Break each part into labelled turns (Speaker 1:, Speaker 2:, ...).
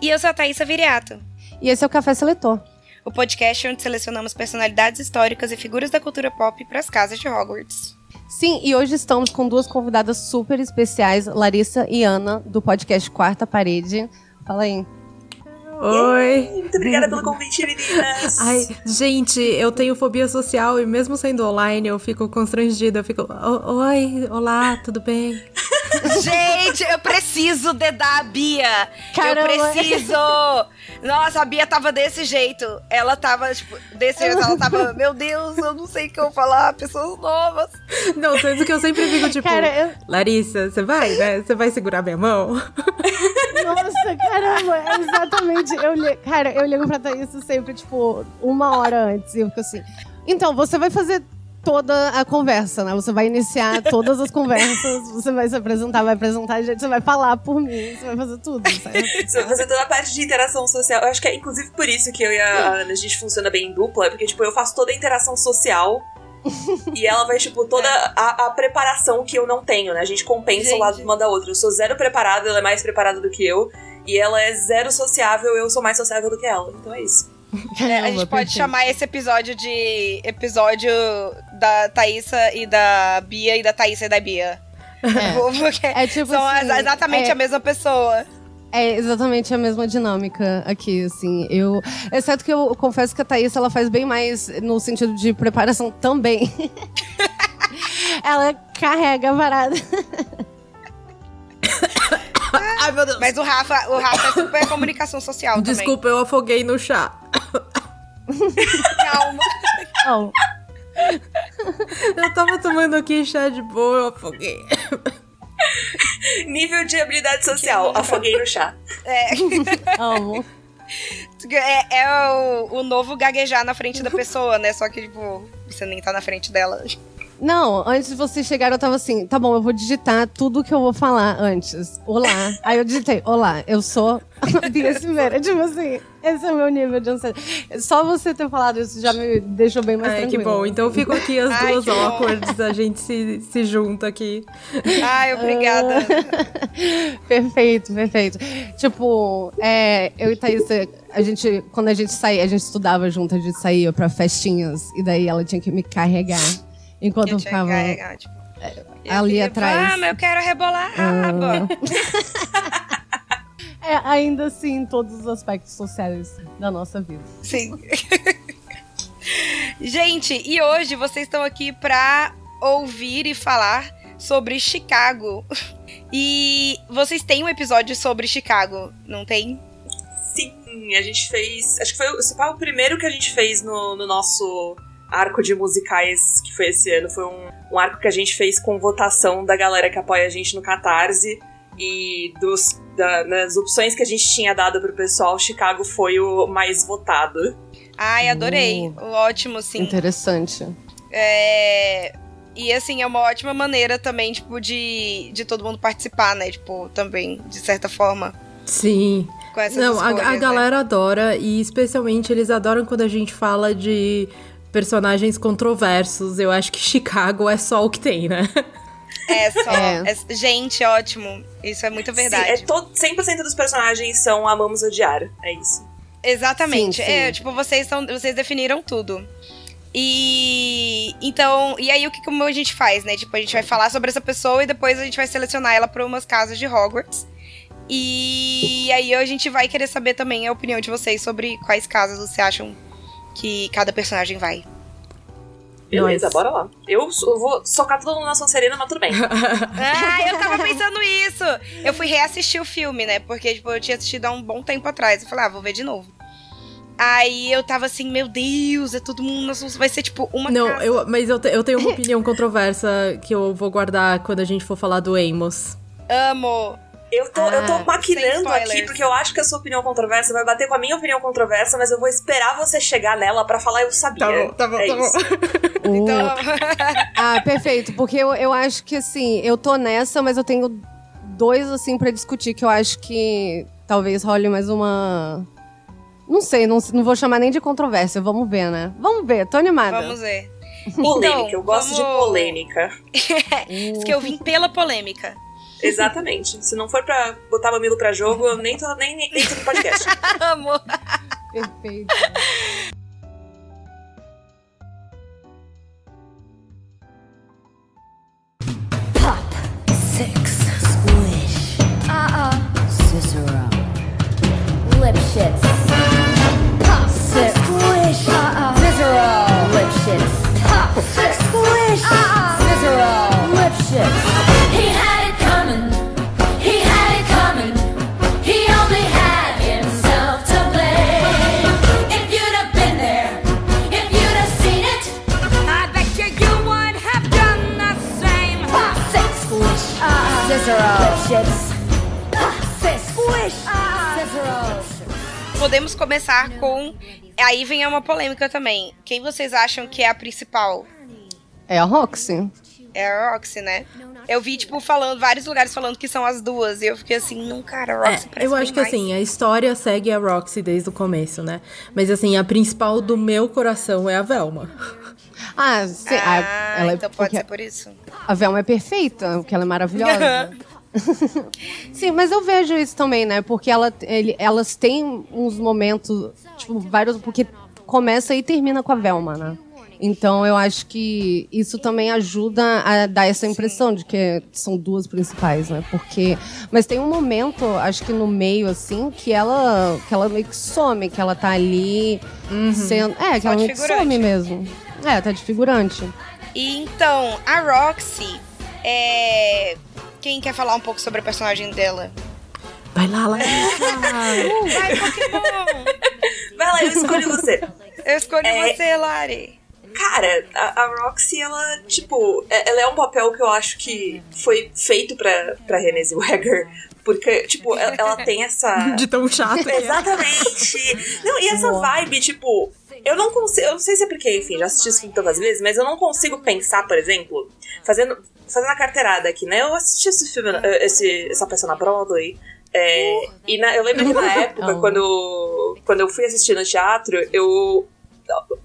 Speaker 1: E eu sou a Thaisa Viriato.
Speaker 2: E esse é o Café Seletor.
Speaker 1: O podcast onde selecionamos personalidades históricas e figuras da cultura pop para as casas de Hogwarts.
Speaker 2: Sim, e hoje estamos com duas convidadas super especiais, Larissa e Ana, do podcast Quarta Parede. Fala aí.
Speaker 3: Oi.
Speaker 4: Muito obrigada pelo convite, meninas.
Speaker 3: Ai, gente, eu tenho fobia social e mesmo sendo online eu fico constrangida. Eu fico, oi, olá, tudo bem?
Speaker 1: Gente, eu preciso dedar a Bia. Caramba. Eu preciso. Nossa, a Bia tava desse jeito. Ela tava, tipo, desse jeito. Ela tava, meu Deus, eu não sei o que eu vou falar. Pessoas novas.
Speaker 3: Não, tanto que eu sempre fico, tipo, Cara, eu... Larissa, você vai, né? Você vai segurar minha mão?
Speaker 2: Nossa, caramba, é exatamente. Eu li... Cara, eu ligo pra Thaís sempre, tipo, uma hora antes. E eu fico assim. Então, você vai fazer toda a conversa, né? Você vai iniciar todas as conversas, você vai se apresentar, vai apresentar a gente, você vai falar por mim, você vai fazer tudo, sabe?
Speaker 4: você vai fazer toda a parte de interação social. Eu acho que é inclusive por isso que eu e a Ana, a gente funciona bem em dupla, porque, tipo, eu faço toda a interação social e ela vai, tipo, toda a, a, preparação que eu não tenho, né? A gente compensa gente. o lado de uma da outra. Eu sou zero preparada, ela é mais preparada do que eu. E ela é zero sociável, eu sou mais sociável do que ela. Então é isso.
Speaker 1: É, a gente pode chamar esse episódio de episódio da Thaísa e da Bia e da Thaísa e da Bia. É, é tipo são assim, exatamente é, a mesma pessoa.
Speaker 2: É exatamente a mesma dinâmica aqui, assim. Eu, exceto que eu confesso que a Thaís ela faz bem mais no sentido de preparação também. ela carrega a varada.
Speaker 1: Ai, meu Deus. Mas o Rafa, o Rafa é super comunicação social
Speaker 3: Desculpa, também. eu afoguei no chá.
Speaker 1: Calma.
Speaker 2: Não.
Speaker 3: Eu tava tomando aqui chá de boa, eu afoguei.
Speaker 4: Nível de habilidade social, afoguei no chá.
Speaker 1: É.
Speaker 2: Amo.
Speaker 1: É, é o, o novo gaguejar na frente da pessoa, né? Só que, tipo, você nem tá na frente dela.
Speaker 2: Não, antes de você chegar, eu tava assim, tá bom, eu vou digitar tudo que eu vou falar antes. Olá. Aí eu digitei, olá, eu sou a Bia Silveira. tipo assim, esse é o meu nível de ansiedade. Só você ter falado isso já me deixou bem mais Ai, tranquilo.
Speaker 3: que bom. Então fico aqui as Ai, duas awkwards, a gente se, se junta aqui.
Speaker 1: Ai, obrigada.
Speaker 2: perfeito, perfeito. Tipo, é, eu e Thaís, a gente, quando a gente saía, a gente estudava junto, a gente saía pra festinhas, e daí ela tinha que me carregar. Enquanto eu, ficava carregar, tipo, ali atrás.
Speaker 1: Ah, eu quero rebolar a raba.
Speaker 2: é, ainda assim, em todos os aspectos sociais da nossa vida.
Speaker 1: Sim. Gente, e hoje vocês estão aqui pra ouvir e falar sobre Chicago. E vocês têm um episódio sobre Chicago, não tem?
Speaker 4: Sim, a gente fez. Acho que foi, foi o primeiro que a gente fez no, no nosso arco de musicais que foi esse ano. Foi um, um arco que a gente fez com votação da galera que apoia a gente no Catarse. E dos, da, das opções que a gente tinha dado pro pessoal, Chicago foi o mais votado.
Speaker 1: Ai, adorei. Uh, Ótimo, sim.
Speaker 2: Interessante.
Speaker 1: É... E assim, é uma ótima maneira também, tipo, de, de todo mundo participar, né? Tipo, também, de certa forma.
Speaker 3: Sim. Não, escolhas, a, a né? galera adora, e especialmente eles adoram quando a gente fala de personagens controversos. Eu acho que Chicago é só o que tem, né?
Speaker 1: É, só. É. É, gente, ótimo. Isso é muito verdade. Sim,
Speaker 4: é todo, 100% dos personagens são amamos odiar. É isso.
Speaker 1: Exatamente. Sim, sim. É, tipo, vocês, são, vocês definiram tudo. E então, e aí o que como a gente faz, né? Tipo, a gente vai falar sobre essa pessoa e depois a gente vai selecionar ela para umas casas de Hogwarts. E aí a gente vai querer saber também a opinião de vocês sobre quais casas vocês acham que cada personagem vai.
Speaker 4: Beleza, bora lá. Eu, eu vou socar todo mundo na Sonserina, mas tudo bem.
Speaker 1: ah, eu tava pensando isso. Eu fui reassistir o filme, né? Porque, tipo, eu tinha assistido há um bom tempo atrás. Eu falei, ah, vou ver de novo. Aí eu tava assim, meu Deus, é todo mundo. Vai ser tipo uma
Speaker 3: Não,
Speaker 1: casa.
Speaker 3: eu, mas eu, te, eu tenho uma opinião controversa que eu vou guardar quando a gente for falar do Amos.
Speaker 1: Amo.
Speaker 4: Eu tô, ah, eu tô maquinando aqui, porque eu acho que a sua opinião controversa vai bater com a minha opinião controversa, mas eu vou esperar você chegar nela para falar eu sabia.
Speaker 3: Tá bom, tá bom,
Speaker 4: é
Speaker 3: tá bom.
Speaker 2: então... ah, perfeito, porque eu, eu acho que assim, eu tô nessa, mas eu tenho dois assim para discutir que eu acho que talvez role mais uma. Não sei, não, não vou chamar nem de controvérsia, vamos ver, né? Vamos ver, tô animada.
Speaker 1: Vamos ver.
Speaker 4: Polêmica, então, eu gosto vamos... de polêmica.
Speaker 1: Diz que eu vim pela polêmica.
Speaker 4: Exatamente. Se não for pra botar mamilo pra jogo, eu nem tô, nem, nem, nem tô no podcast.
Speaker 1: Amor.
Speaker 2: Perfeito.
Speaker 5: Pop. Six. Squish. Uh-uh. Cicero. Pop. Six. Squish. Uh-uh. Cicero. Pop. Six. Squish. Uh-uh. Cicero.
Speaker 1: Podemos começar com. Aí vem uma polêmica também. Quem vocês acham que é a principal?
Speaker 2: É a Roxy.
Speaker 1: É a Roxy, né? Eu vi, tipo, falando, vários lugares falando que são as duas. E eu fiquei assim, não, cara, a Roxy é,
Speaker 3: Eu acho que
Speaker 1: mais.
Speaker 3: assim, a história segue a Roxy desde o começo, né? Mas assim, a principal do meu coração é a Velma.
Speaker 2: Ah, sim.
Speaker 1: Ah, ela é então pode ser por isso.
Speaker 2: A Velma é perfeita, porque ela é maravilhosa. Sim, mas eu vejo isso também, né? Porque ela, ele, elas têm uns momentos, tipo, vários. Porque começa e termina com a Velma, né? Então eu acho que isso também ajuda a dar essa impressão de que são duas principais, né? Porque. Mas tem um momento, acho que no meio, assim, que ela, que ela meio que some, que ela tá ali uhum. sendo. É, que Só ela meio que some mesmo. É, tá de figurante.
Speaker 1: E então, a Roxy é quem quer falar um pouco sobre a personagem dela?
Speaker 3: Vai lá, lá.
Speaker 1: uh, vai, Pokémon!
Speaker 4: Vai lá, eu escolho você.
Speaker 1: Eu escolho é... você, Lari.
Speaker 4: Cara, a, a, Roxy, ela, tipo, é, ela é um papel que eu acho que foi feito pra, pra Renée Zellweger. Porque, tipo, ela, ela tem essa.
Speaker 3: De tão chato.
Speaker 4: Exatamente! Não, e essa vibe, tipo, eu não consigo. Eu não sei se é porque, enfim, já assisti esse filme tantas vezes, mas eu não consigo pensar, por exemplo, fazendo fazendo a carteirada aqui, né? Eu assisti esse filme, eh, esse, essa peça na Broadway. É, e na, eu lembro que na época, quando, quando eu fui assistir no teatro, eu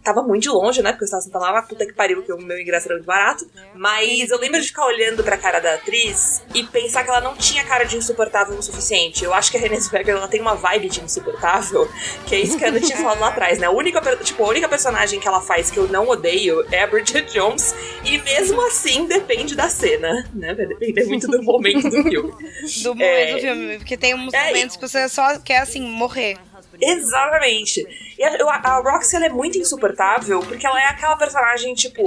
Speaker 4: tava muito de longe, né? Porque eu estava sentada lá, puta que pariu, que o meu ingresso era muito barato. Mas eu lembro de ficar olhando pra cara da atriz e pensar que ela não tinha cara de insuportável o suficiente. Eu acho que a Renée Zellweger, ela tem uma vibe de insuportável, que é isso que a Ana tinha falado lá atrás, né? A única, tipo, a única personagem que ela faz que eu não odeio é a Bridget Jones, e mesmo assim depende da cena, né? Vai depender muito do momento do filme.
Speaker 1: Do momento é... do filme, porque tem uns é, momentos que você só quer, assim, morrer.
Speaker 4: Exatamente. E a, a, Roxy ela é muito insuportável porque ela é aquela personagem, tipo.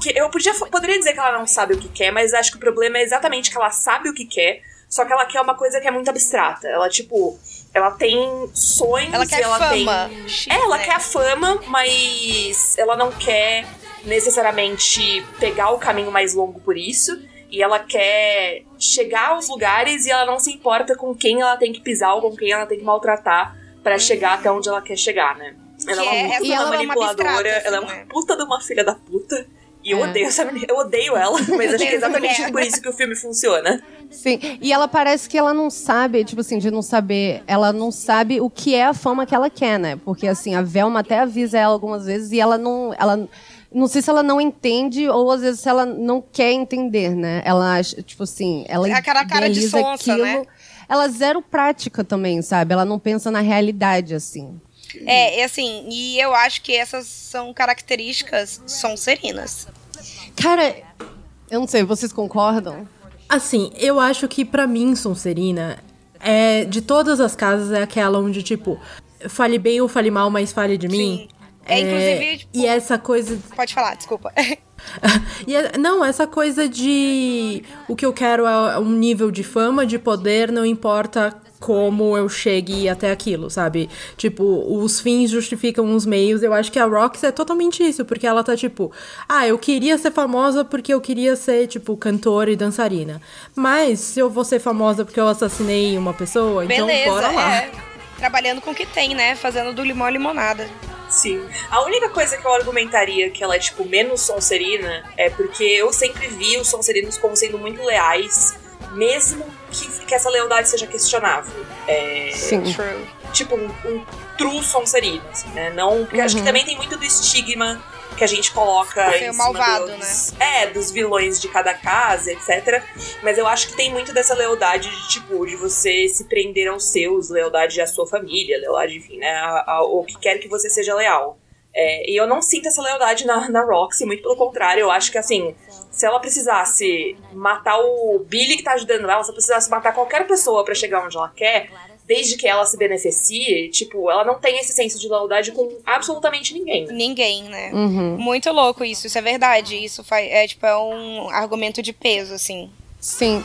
Speaker 4: Que eu podia, poderia dizer que ela não sabe o que quer, mas acho que o problema é exatamente que ela sabe o que quer, só que ela quer uma coisa que é muito abstrata. Ela, tipo. Ela tem sonhos
Speaker 1: ela quer
Speaker 4: ela
Speaker 1: fama.
Speaker 4: tem.
Speaker 1: X,
Speaker 4: é, ela
Speaker 1: né?
Speaker 4: quer a fama, mas ela não quer necessariamente pegar o caminho mais longo por isso. E ela quer chegar aos lugares e ela não se importa com quem ela tem que pisar ou com quem ela tem que maltratar para chegar até onde ela quer chegar, né? Ela é uma,
Speaker 1: puta
Speaker 4: ela manipuladora, é ela é uma assim, né? puta de uma filha da puta. E eu é. odeio essa menina, eu odeio ela, mas acho que é exatamente por isso que o filme funciona.
Speaker 2: Sim, e ela parece que ela não sabe, tipo assim, de não saber, ela não sabe o que é a fama que ela quer, né? Porque assim, a Velma até avisa ela algumas vezes e ela não, ela não sei se ela não entende ou às vezes ela não quer entender, né? Ela acha, tipo assim, ela
Speaker 1: é aquela cara de sonsa,
Speaker 2: aquilo,
Speaker 1: né?
Speaker 2: Ela é zero prática também, sabe? Ela não pensa na realidade, assim.
Speaker 1: É, é assim, e eu acho que essas são características sonserinas.
Speaker 2: Cara, eu não sei, vocês concordam?
Speaker 3: Assim, eu acho que para mim, Sonserina, é, de todas as casas, é aquela onde, tipo, fale bem ou fale mal, mas fale de mim.
Speaker 1: Sim. É, inclusive. Tipo,
Speaker 3: e essa coisa.
Speaker 1: Pode falar, desculpa.
Speaker 3: e, é, não, essa coisa de. O que eu quero é um nível de fama, de poder, não importa como eu chegue até aquilo, sabe? Tipo, os fins justificam os meios. Eu acho que a Rox é totalmente isso, porque ela tá tipo, ah, eu queria ser famosa porque eu queria ser, tipo, cantora e dançarina. Mas se eu vou ser famosa porque eu assassinei uma pessoa, então
Speaker 1: Beleza,
Speaker 3: então bora lá.
Speaker 1: É. Trabalhando com o que tem, né? Fazendo do limão a limonada.
Speaker 4: Sim. A única coisa que eu argumentaria que ela é, tipo, menos Sonserina é porque eu sempre vi os Sonserinos como sendo muito leais, mesmo que, que essa lealdade seja questionável. É,
Speaker 2: Sim.
Speaker 4: True. Tipo, um, um true Sonserino, assim, né? Não, porque uhum. acho que uhum. também tem muito do estigma que a gente coloca
Speaker 1: em malvado,
Speaker 4: dos,
Speaker 1: né?
Speaker 4: É, dos vilões de cada casa, etc. Mas eu acho que tem muito dessa lealdade de, tipo, de você se prender aos seus, lealdade à sua família, lealdade, enfim, né? Ao que quer que você seja leal. É, e eu não sinto essa lealdade na, na Roxy, muito pelo contrário, eu acho que assim, se ela precisasse matar o Billy que tá ajudando ela, se ela precisasse matar qualquer pessoa para chegar onde ela quer, desde que ela se beneficie, tipo, ela não tem esse senso de lealdade com absolutamente ninguém.
Speaker 1: Ninguém, né?
Speaker 2: Uhum.
Speaker 1: Muito louco isso, isso é verdade. Isso faz, é, tipo, é um argumento de peso, assim.
Speaker 2: Sim.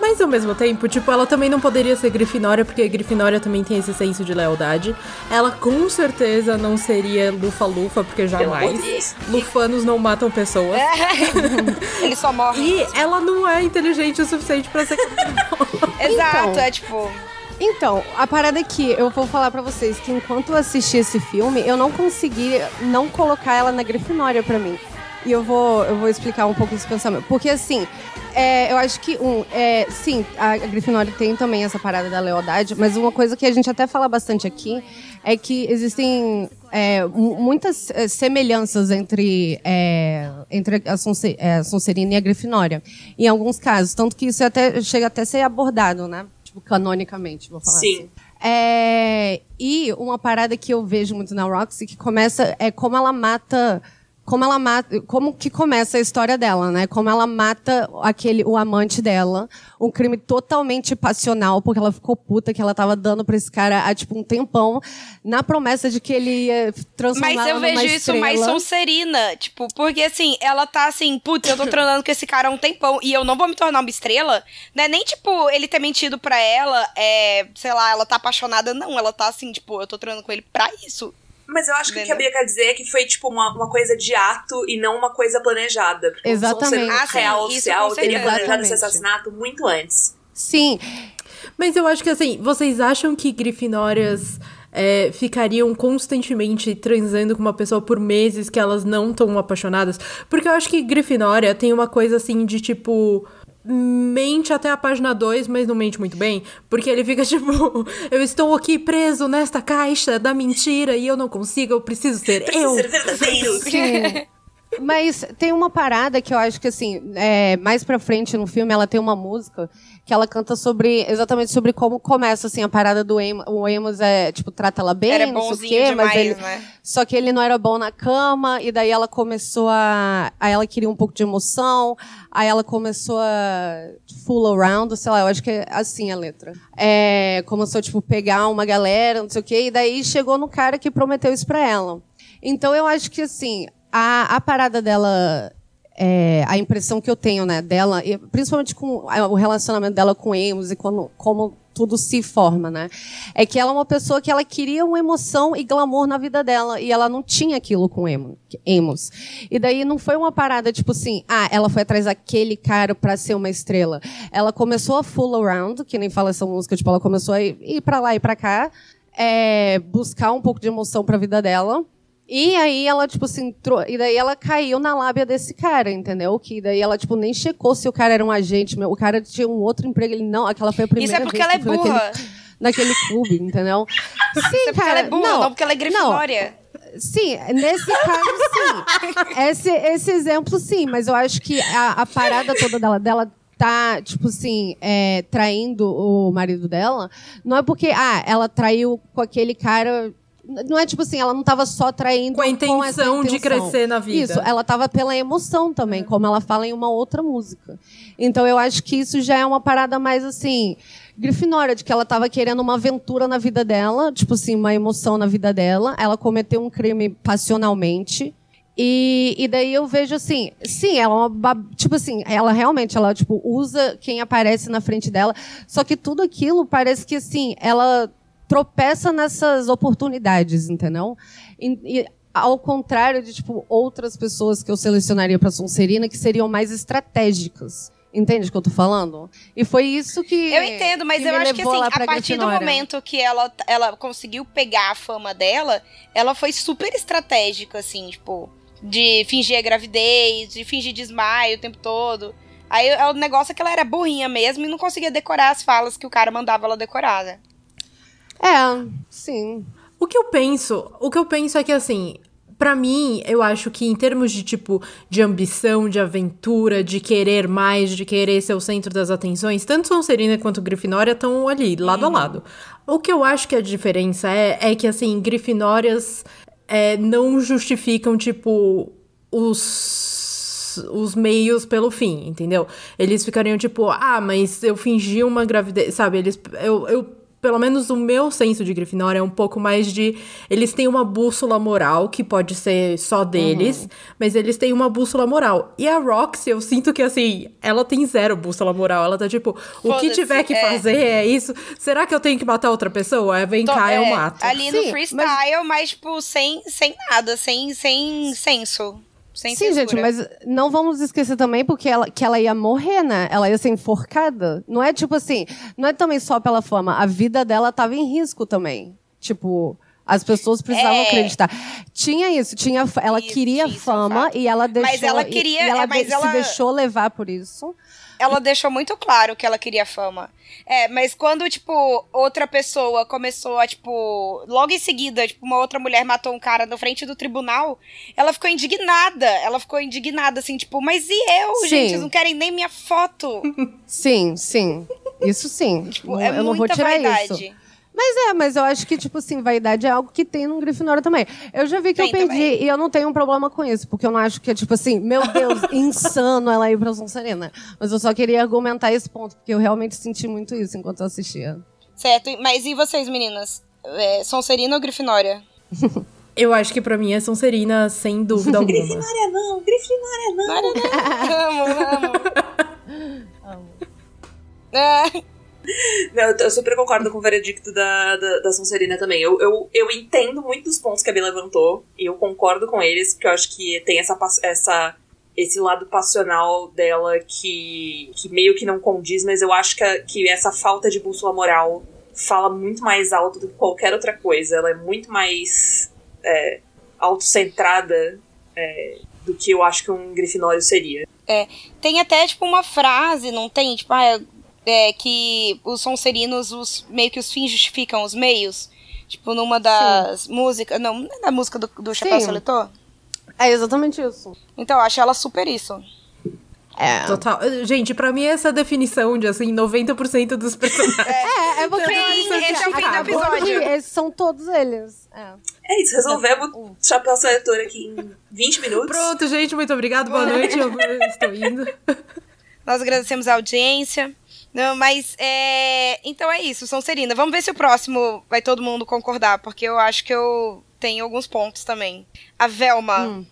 Speaker 3: Mas ao mesmo tempo, tipo, ela também não poderia ser Grifinória, porque Grifinória também tem esse senso de lealdade. Ela com certeza não seria Lufa-Lufa, porque jamais. Lufanos não matam pessoas.
Speaker 1: É. Eles só morrem.
Speaker 3: E ela não é inteligente o suficiente para ser
Speaker 1: Exato, então, é tipo.
Speaker 2: Então, a parada é que eu vou falar para vocês que enquanto eu assisti esse filme, eu não consegui não colocar ela na Grifinória para mim. E eu vou, eu vou explicar um pouco esse pensamento. Porque, assim, é, eu acho que, um, é, sim, a Grifinória tem também essa parada da lealdade, mas uma coisa que a gente até fala bastante aqui é que existem é, muitas é, semelhanças entre, é, entre a, Sonse, é, a Sonserina e a Grifinória. Em alguns casos, tanto que isso até, chega até a ser abordado, né? Tipo, canonicamente, vou falar
Speaker 4: Sim.
Speaker 2: assim. É, e uma parada que eu vejo muito na Roxy, que começa, é como ela mata como ela mata, como que começa a história dela, né? Como ela mata aquele o amante dela, um crime totalmente passional, porque ela ficou puta que ela tava dando para esse cara há tipo um tempão, na promessa de que ele ia transformar
Speaker 1: Mas eu vejo isso mais Sonserina, tipo, porque assim, ela tá assim, putz, eu tô transando com esse cara há um tempão e eu não vou me tornar uma estrela, né? Nem tipo ele ter mentido para ela, é, sei lá, ela tá apaixonada, não, ela tá assim, tipo, eu tô transando com ele para isso.
Speaker 4: Mas eu acho que o que a Bia quer dizer é que foi, tipo, uma, uma coisa de ato e não uma coisa planejada. Porque
Speaker 2: Exatamente.
Speaker 4: Ah, real oficial teria planejado esse assassinato muito antes.
Speaker 2: Sim.
Speaker 3: Mas eu acho que, assim, vocês acham que Grifinórias... É, ficariam constantemente transando com uma pessoa por meses que elas não estão apaixonadas. Porque eu acho que Grifinória tem uma coisa assim de tipo mente até a página 2, mas não mente muito bem, porque ele fica tipo, eu estou aqui preso nesta caixa da mentira e eu não consigo, eu preciso ser
Speaker 4: preciso
Speaker 3: eu.
Speaker 4: Ser verdadeiro.
Speaker 2: Sim. Mas tem uma parada que eu acho que, assim, é, mais pra frente no filme, ela tem uma música que ela canta sobre, exatamente sobre como começa, assim, a parada do Amos. O Amos é, tipo, trata ela bem,
Speaker 1: era
Speaker 2: não sei o quê,
Speaker 1: demais,
Speaker 2: mas ele...
Speaker 1: né?
Speaker 2: Só que ele não era bom na cama, e daí ela começou a... Aí ela queria um pouco de emoção, aí ela começou a fool around, sei lá, eu acho que é assim a letra. É, começou, tipo, pegar uma galera, não sei o quê, e daí chegou no cara que prometeu isso pra ela. Então eu acho que, assim, a, a parada dela é, a impressão que eu tenho né, dela, principalmente com o relacionamento dela com Amos e como, como tudo se forma, né? É que ela é uma pessoa que ela queria uma emoção e glamour na vida dela e ela não tinha aquilo com Amos. E daí não foi uma parada tipo assim, ah, ela foi atrás daquele cara para ser uma estrela. Ela começou a fool around, que nem fala essa música, tipo, ela começou a ir para lá e para cá, é, buscar um pouco de emoção para a vida dela e aí ela, tipo assim, entrou, e daí ela caiu na lábia desse cara, entendeu? Que daí ela, tipo, nem checou se o cara era um agente, o cara tinha um outro emprego, ele não, aquela foi a primeira
Speaker 1: Isso é porque ela é burra.
Speaker 2: Naquele, naquele clube, entendeu? Sim,
Speaker 1: Isso é porque
Speaker 2: cara,
Speaker 1: ela é burra,
Speaker 2: não,
Speaker 1: não porque ela é grifinória.
Speaker 2: Sim, nesse caso, sim. Esse, esse exemplo, sim, mas eu acho que a, a parada toda dela, dela tá, tipo assim, é, traindo o marido dela, não é porque, ah, ela traiu com aquele cara Não é tipo assim, ela não tava só traindo
Speaker 3: Com a intenção de
Speaker 2: intenção.
Speaker 3: crescer na vida.
Speaker 2: Isso, ela tava pela emoção também, como ela fala em uma outra música. Então eu acho que isso já é uma parada mais assim. Grifinória, de que ela tava querendo uma aventura na vida dela, tipo assim, uma emoção na vida dela. Ela cometeu um crime passionalmente. E, e daí eu vejo assim, sim, ela é uma tipo assim, ela realmente ela tipo usa quem aparece na frente dela, só que tudo aquilo parece que assim, ela tropeça nessas oportunidades, entendeu? E, e ao contrário de tipo outras pessoas que eu selecionaria para Sonserina que seriam mais estratégicas. Entende o que eu tô falando? E foi isso que
Speaker 1: Eu entendo, mas
Speaker 2: que
Speaker 1: eu acho que assim, a partir do momento que ela, ela conseguiu pegar a fama dela, ela foi super estratégica, assim, tipo, de fingir a gravidez, de fingir desmaio o tempo todo. Aí o negócio é que ela era burrinha mesmo e não conseguia decorar as falas que o cara mandava ela decorar, né?
Speaker 2: É, sim.
Speaker 3: O que eu penso, o que eu penso é que assim, pra mim, eu acho que em termos de tipo de ambição, de aventura, de querer mais, de querer ser o centro das atenções, tanto Sonserina quanto Grifinória estão ali, lado a lado. O que eu acho que a diferença é é que assim, Grifinórias é, não justificam tipo os os meios pelo fim, entendeu? Eles ficariam tipo, ah, mas eu fingi uma gravidez, sabe? Eles eu, eu pelo menos o meu senso de Grifinória é um pouco mais de. Eles têm uma bússola moral, que pode ser só deles, mas eles têm uma bússola moral. E a Roxy, eu sinto que, assim, ela tem zero bússola moral. Ela tá tipo, o que tiver que
Speaker 1: é.
Speaker 3: fazer é isso. Será que eu tenho que matar outra pessoa? É, vem
Speaker 1: Tô-
Speaker 3: cá, eu
Speaker 1: é,
Speaker 3: mato.
Speaker 1: Ali
Speaker 2: Sim,
Speaker 1: no freestyle, mas, tipo, sem, sem nada, sem, sem senso. Sem
Speaker 2: Sim, gente,
Speaker 1: censura.
Speaker 2: mas não vamos esquecer também porque ela, que ela ia morrer, né? Ela ia ser enforcada. Não é tipo assim, não é também só pela fama. A vida dela tava em risco também. Tipo, as pessoas precisavam
Speaker 1: É.
Speaker 2: acreditar. Tinha isso, tinha, ela
Speaker 1: Isso,
Speaker 2: queria
Speaker 1: isso é um
Speaker 2: fama e ela deixou.
Speaker 1: Mas ela
Speaker 2: e-
Speaker 1: queria-
Speaker 2: E, ela
Speaker 1: é, mas
Speaker 2: de-
Speaker 1: ela-
Speaker 2: se deixou levar por isso.
Speaker 1: Ela deixou muito claro que ela queria fama. É, mas quando, tipo, outra pessoa começou a, tipo, logo em seguida, tipo, uma outra mulher matou um cara na frente do tribunal, ela ficou indignada. Ela ficou indignada, assim, tipo, mas e eu,
Speaker 2: Sim.
Speaker 1: gente? Vocês não querem nem minha foto.
Speaker 2: Sim, sim. Isso sim.
Speaker 1: Tipo,
Speaker 2: Não-
Speaker 1: é
Speaker 2: eu não vou
Speaker 1: muita
Speaker 2: tirar
Speaker 1: vaidade.
Speaker 2: isso. Mas é, mas eu acho que, tipo assim, vaidade é algo que tem no Grifinória também. Eu já vi que
Speaker 1: Tem
Speaker 2: eu perdi
Speaker 1: também.
Speaker 2: e eu não tenho um problema com isso, porque eu não acho que é, tipo assim, meu Deus, insano ela ir pra Sonserina. Mas eu só queria argumentar esse ponto, porque eu realmente senti muito isso enquanto eu assistia.
Speaker 1: Certo, mas e vocês, meninas? É, Sonserina ou Grifinória?
Speaker 3: Eu acho que pra mim é Sonserina, sem dúvida alguma.
Speaker 4: Grifinória não, Grifinória não.
Speaker 1: amo, amo. É,
Speaker 4: Não, eu, super concordo com o veredicto da, da, da Sonserina também. Eu, eu, eu entendo muito dos pontos que a Bia levantou, e eu concordo com eles, porque eu acho que tem essa, essa esse lado passional dela que, que meio que não condiz, mas eu acho que, a- que essa falta de bússola moral fala muito mais alto do que qualquer outra coisa. Ela é muito mais é, autocentrada é, do que eu acho que um grifinório seria.
Speaker 1: Tem até, tipo, uma frase, não tem? Tipo, ah, é, que os sonserinos, os, meio que os fins justificam os meios. Tipo, numa das músicas. Não, não é da música do, do Chapéu
Speaker 2: Sim.
Speaker 1: Seletor?
Speaker 2: É exatamente isso.
Speaker 1: Então, eu acho ela super isso.
Speaker 2: É.
Speaker 3: Total. Gente, pra mim essa definição de assim, 90% dos personagens.
Speaker 2: É, é porque
Speaker 1: Sim, esse é o fim do episódio.
Speaker 2: esses são todos eles. É.
Speaker 4: É isso, resolvemos o chapéu seletor aqui em 20 minutos.
Speaker 3: Pronto, gente, muito obrigado. Boa noite. Eu estou indo.
Speaker 1: Nós agradecemos a audiência. Não, mas é. Então é isso, Sonserina. Vamos ver se o próximo vai todo mundo concordar, porque eu acho que eu tenho alguns pontos também. A Velma.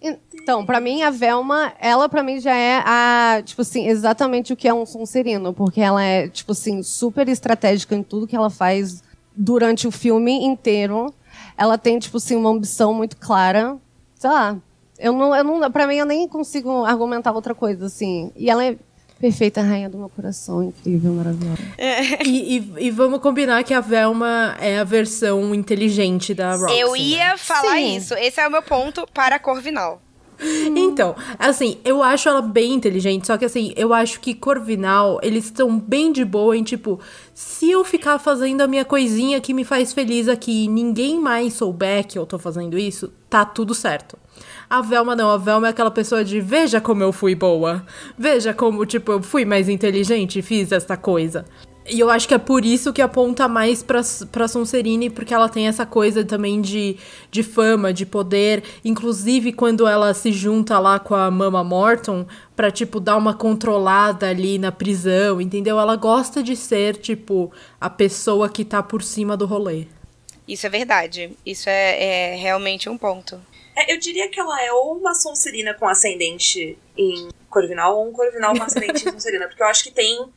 Speaker 2: Então, pra mim, a Velma, ela pra mim já é a, tipo assim, exatamente o que é um Sonserino, porque ela é, tipo assim, super estratégica em tudo que ela faz durante o filme inteiro. Ela tem, tipo assim, uma ambição muito clara. Sei lá. Eu não, eu não, pra mim, eu nem consigo argumentar outra coisa, assim. E ela é perfeita rainha do meu coração, incrível, maravilhosa.
Speaker 3: E, e- e vamos combinar que a Velma é a versão inteligente da Roxy.
Speaker 1: eu
Speaker 3: né?
Speaker 1: ia falar
Speaker 2: Sim.
Speaker 1: isso. Esse é o meu ponto para a Corvinal.
Speaker 3: Então, assim, eu acho ela bem inteligente, só que assim, eu acho que Corvinal, eles estão bem de boa em tipo, se eu ficar fazendo a minha coisinha que me faz feliz aqui e ninguém mais souber que eu tô fazendo isso, tá tudo certo. A Velma não, a Velma é aquela pessoa de veja como eu fui boa, veja como, tipo, eu fui mais inteligente e fiz esta coisa. E eu acho que é por isso que aponta mais pra, pra Sonserine, porque ela tem essa coisa também de, de fama, de poder. Inclusive, quando ela se junta lá com a Mama Morton pra, tipo, dar uma controlada ali na prisão, entendeu? Ela gosta de ser, tipo, a pessoa que tá por cima do rolê.
Speaker 1: Isso é verdade. Isso é, é realmente um ponto.
Speaker 4: É, eu diria que ela é ou uma Sonserina com ascendente em Corvinal ou um Corvinal com ascendente em Sonserina. Porque eu acho que tem.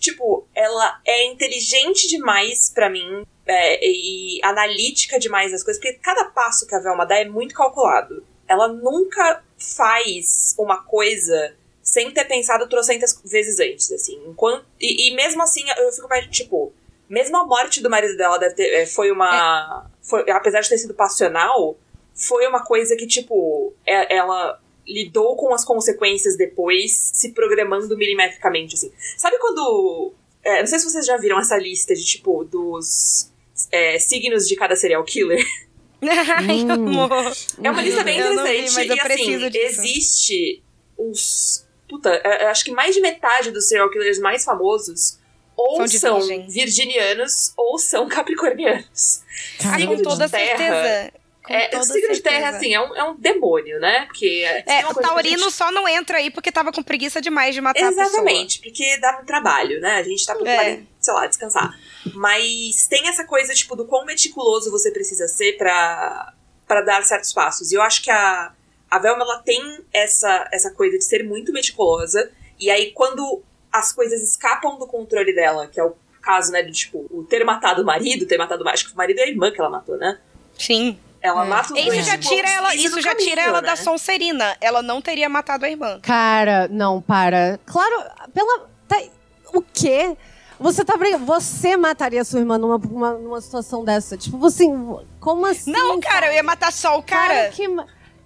Speaker 4: Tipo, ela é inteligente demais pra mim é, e analítica demais das coisas. Porque cada passo que a Velma dá é muito calculado. Ela nunca faz uma coisa sem ter pensado trocentas vezes antes, assim. Enquanto, e, e mesmo assim, eu fico mais, tipo... Mesmo a morte do marido dela deve ter, é, foi uma... Foi, apesar de ter sido passional, foi uma coisa que, tipo, é- ela lidou com as consequências depois, se programando milimetricamente, assim. Sabe quando... é, não sei se vocês já viram essa lista de, tipo, dos é, signos de cada serial killer.
Speaker 1: Ai, amor.
Speaker 4: É uma lista bem interessante.
Speaker 1: vi, mas eu
Speaker 4: e assim,
Speaker 1: disso.
Speaker 4: existe uns. Puta, é, é, acho que mais de metade dos serial killers mais famosos ou
Speaker 1: São
Speaker 4: são, virginianos ou são capricornianos.
Speaker 1: Ah,
Speaker 4: Signo
Speaker 1: com
Speaker 4: de
Speaker 1: toda
Speaker 4: terra.
Speaker 1: certeza. Com
Speaker 4: É, o signo de terra, assim, é um, é um demônio, né? Porque.
Speaker 1: É,
Speaker 4: uma
Speaker 1: o taurino
Speaker 4: gente-
Speaker 1: só não entra aí porque tava com preguiça demais de matar.
Speaker 4: Exatamente, porque dá trabalho, né? A gente tá preocupado
Speaker 1: É.
Speaker 4: em, sei lá, descansar. Mas tem essa coisa, tipo, do quão meticuloso você precisa ser pra, pra dar certos passos. E eu acho que a, a Velma, ela tem essa, essa coisa de ser muito meticulosa. E aí, quando as coisas escapam do controle dela, que é o caso, né, de, tipo, o ter matado o marido, ter matado o que o marido é a irmã que ela matou, né?
Speaker 1: Sim.
Speaker 4: Ela mata os dois.
Speaker 1: Isso já tira ela, isso já tira ela
Speaker 4: né?
Speaker 1: da Sonserina. Ela não teria matado a irmã.
Speaker 2: Cara, não, para. Claro, pela. tá- o quê? Você tá brincando. Você mataria sua irmã numa, numa, numa situação dessa? Tipo, assim, como assim?
Speaker 1: Não, cara, eu ia matar só o cara.
Speaker 2: Cara, que